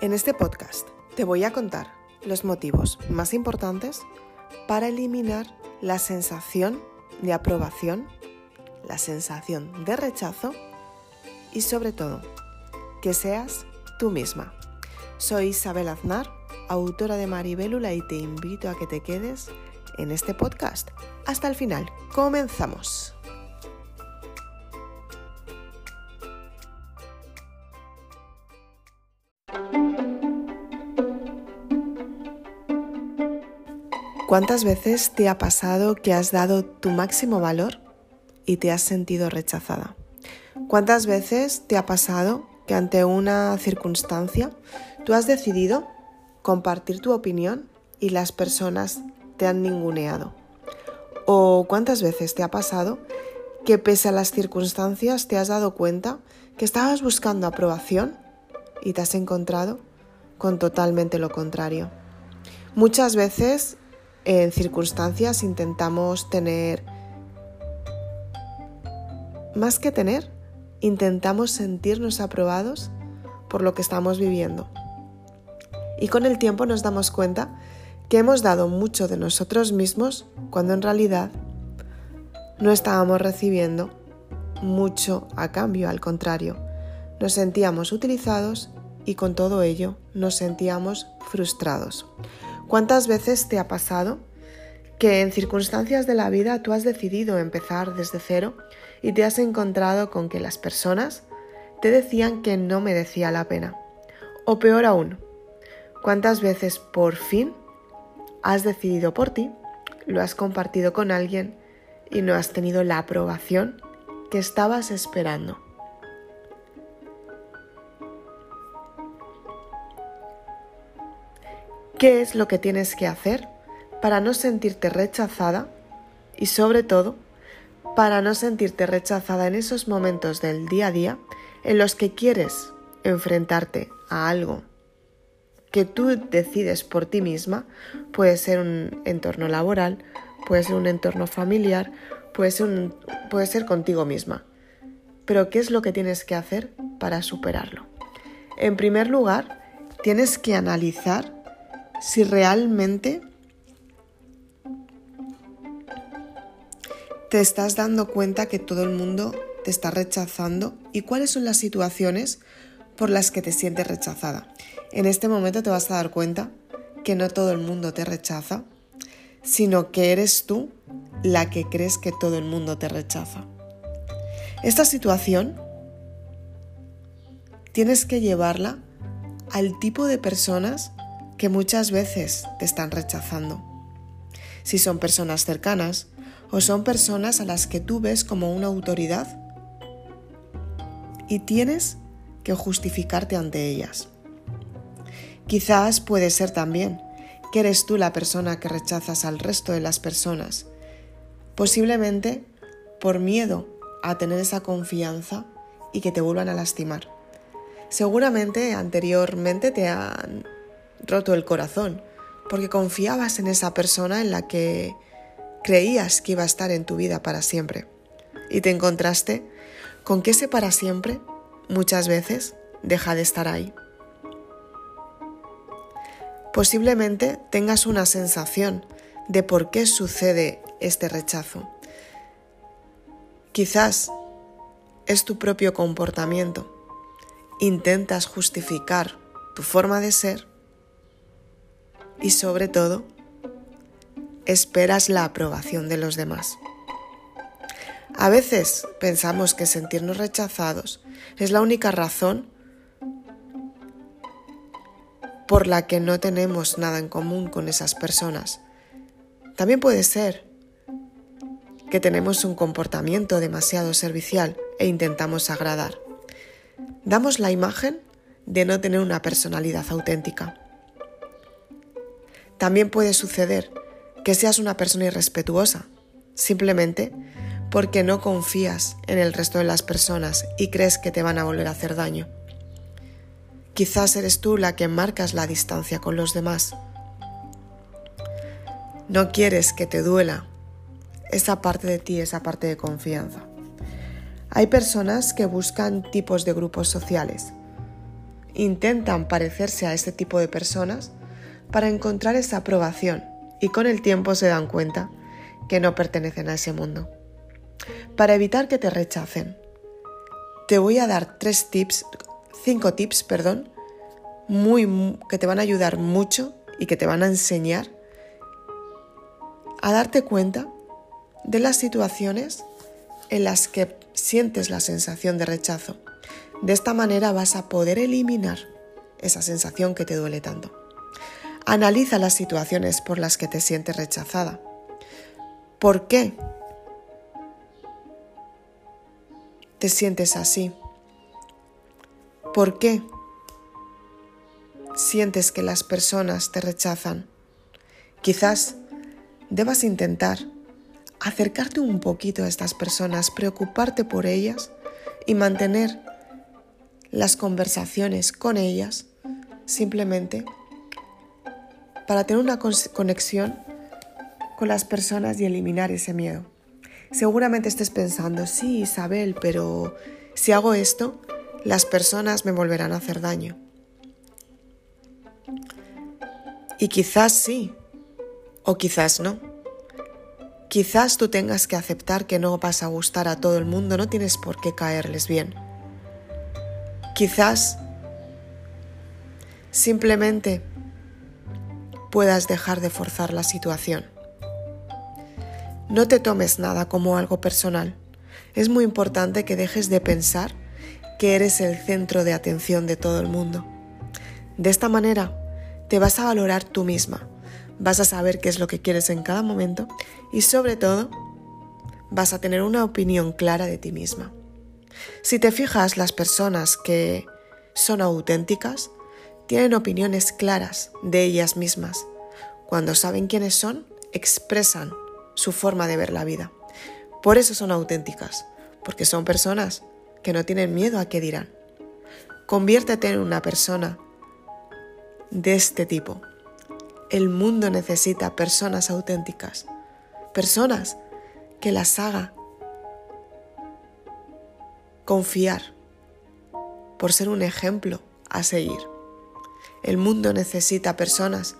En este podcast te voy a contar los motivos más importantes para eliminar la sensación de aprobación, la sensación de rechazo y sobre todo que seas tú misma. Soy Isabel Aznar, autora de Maribélula y te invito a que te quedes en este podcast. Hasta el final. Comenzamos. ¿Cuántas veces te ha pasado que has dado tu máximo valor y te has sentido rechazada? ¿Cuántas veces te ha pasado que ante una circunstancia tú has decidido compartir tu opinión y las personas te han ninguneado? ¿O cuántas veces te ha pasado que pese a las circunstancias te has dado cuenta que estabas buscando aprobación y te has encontrado con totalmente lo contrario? Muchas veces en circunstancias intentamos tener, más que tener, intentamos sentirnos aprobados por lo que estamos viviendo. Y con el tiempo nos damos cuenta que hemos dado mucho de nosotros mismos cuando en realidad no estábamos recibiendo mucho a cambio, al contrario, nos sentíamos utilizados y con todo ello nos sentíamos frustrados. ¿Cuántas veces te ha pasado que en circunstancias de la vida tú has decidido empezar desde cero y te has encontrado con que las personas te decían que no merecía la pena? O peor aún, ¿cuántas veces por fin has decidido por ti, lo has compartido con alguien y no has tenido la aprobación que estabas esperando? ¿Qué es lo que tienes que hacer para no sentirte rechazada y sobre todo para no sentirte rechazada en esos momentos del día a día en los que quieres enfrentarte a algo que tú decides por ti misma? Puede ser un entorno laboral, puede ser un entorno familiar, puede ser, puede ser contigo misma. Pero ¿qué es lo que tienes que hacer para superarlo? En primer lugar, tienes que analizar si realmente te estás dando cuenta que todo el mundo te está rechazando y cuáles son las situaciones por las que te sientes rechazada. En este momento te vas a dar cuenta que no todo el mundo te rechaza, sino que eres tú la que crees que todo el mundo te rechaza. Esta situación tienes que llevarla al tipo de personas que muchas veces te están rechazando. Si son personas cercanas o son personas a las que tú ves como una autoridad y tienes que justificarte ante ellas. Quizás puede ser también que eres tú la persona que rechazas al resto de las personas, posiblemente por miedo a tener esa confianza y que te vuelvan a lastimar. Seguramente anteriormente te han roto el corazón, porque confiabas en esa persona en la que creías que iba a estar en tu vida para siempre. Y te encontraste con que ese para siempre muchas veces deja de estar ahí. Posiblemente tengas una sensación de por qué sucede este rechazo. Quizás es tu propio comportamiento. Intentas justificar tu forma de ser y sobre todo, esperas la aprobación de los demás. A veces pensamos que sentirnos rechazados es la única razón por la que no tenemos nada en común con esas personas. También puede ser que tenemos un comportamiento demasiado servicial e intentamos agradar. Damos la imagen de no tener una personalidad auténtica. También puede suceder que seas una persona irrespetuosa, simplemente porque no confías en el resto de las personas y crees que te van a volver a hacer daño. Quizás eres tú la que marcas la distancia con los demás. No quieres que te duela esa parte de ti, esa parte de confianza. Hay personas que buscan tipos de grupos sociales. intentan parecerse a este tipo de personas para encontrar esa aprobación y con el tiempo se dan cuenta que no pertenecen a ese mundo. Para evitar que te rechacen, te voy a dar tres tips, cinco tips, perdón, muy, que te van a ayudar mucho y que te van a enseñar a darte cuenta de las situaciones en las que sientes la sensación de rechazo. De esta manera vas a poder eliminar esa sensación que te duele tanto. Analiza las situaciones por las que te sientes rechazada. ¿Por qué te sientes así? ¿Por qué sientes que las personas te rechazan? Quizás debas intentar acercarte un poquito a estas personas, preocuparte por ellas y mantener las conversaciones con ellas simplemente para tener una conexión con las personas y eliminar ese miedo. Seguramente estés pensando, sí, Isabel, pero si hago esto, las personas me volverán a hacer daño. Y quizás sí, o quizás no. Quizás tú tengas que aceptar que no vas a gustar a todo el mundo, no tienes por qué caerles bien. Quizás simplemente puedas dejar de forzar la situación. No te tomes nada como algo personal. Es muy importante que dejes de pensar que eres el centro de atención de todo el mundo. De esta manera, te vas a valorar tú misma vas a saber qué es lo que quieres en cada momento y sobre todo vas a tener una opinión clara de ti misma. Si te fijas, las personas que son auténticas tienen opiniones claras de ellas mismas. Cuando saben quiénes son, expresan su forma de ver la vida. Por eso son auténticas, porque son personas que no tienen miedo a qué dirán. Conviértete en una persona de este tipo, el mundo necesita personas auténticas, personas que las haga confiar por ser un ejemplo a seguir. El mundo necesita personas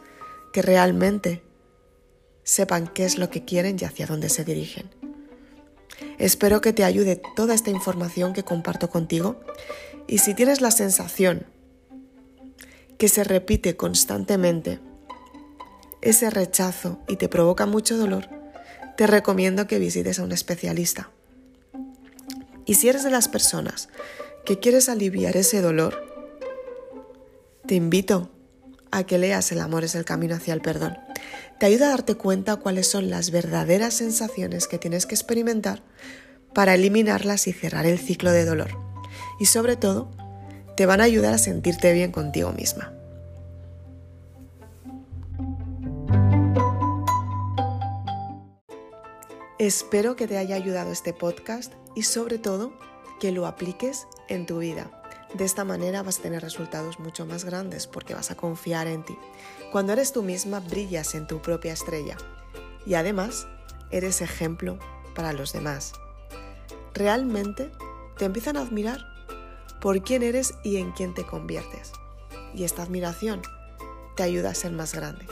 que realmente sepan qué es lo que quieren y hacia dónde se dirigen. Espero que te ayude toda esta información que comparto contigo y si tienes la sensación que se repite constantemente ese rechazo y te provoca mucho dolor, te recomiendo que visites a un especialista. Y si eres de las personas que quieres aliviar ese dolor, te invito a que leas El amor es el camino hacia el perdón. Te ayuda a darte cuenta cuáles son las verdaderas sensaciones que tienes que experimentar para eliminarlas y cerrar el ciclo de dolor. Y sobre todo, te van a ayudar a sentirte bien contigo misma. Espero que te haya ayudado este podcast y sobre todo que lo apliques en tu vida. De esta manera vas a tener resultados mucho más grandes porque vas a confiar en ti. Cuando eres tú misma, brillas en tu propia estrella y además eres ejemplo para los demás. Realmente te empiezan a admirar por quién eres y en quién te conviertes. Y esta admiración te ayuda a ser más grande.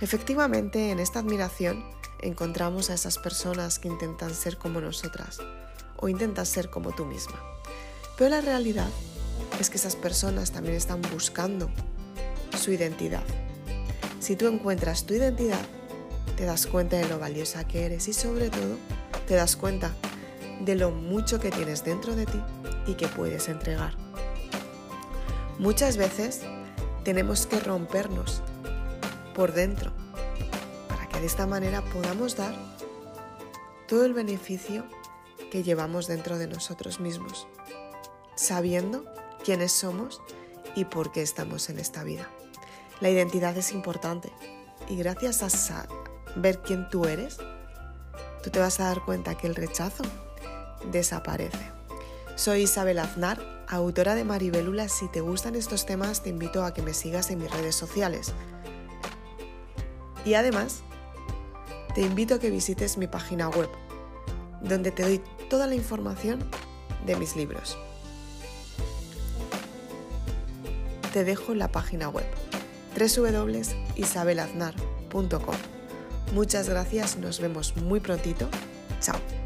Efectivamente, en esta admiración encontramos a esas personas que intentan ser como nosotras o intentan ser como tú misma. Pero la realidad es que esas personas también están buscando su identidad. Si tú encuentras tu identidad, te das cuenta de lo valiosa que eres y sobre todo te das cuenta de lo mucho que tienes dentro de ti y que puedes entregar. Muchas veces tenemos que rompernos por dentro de esta manera podamos dar todo el beneficio que llevamos dentro de nosotros mismos, sabiendo quiénes somos y por qué estamos en esta vida. La identidad es importante y gracias a saber quién tú eres, tú te vas a dar cuenta que el rechazo desaparece. Soy Isabel Aznar, autora de Maribélula. Si te gustan estos temas, te invito a que me sigas en mis redes sociales. Y además, te invito a que visites mi página web, donde te doy toda la información de mis libros. Te dejo la página web www.isabelaznar.com. Muchas gracias, nos vemos muy prontito. Chao.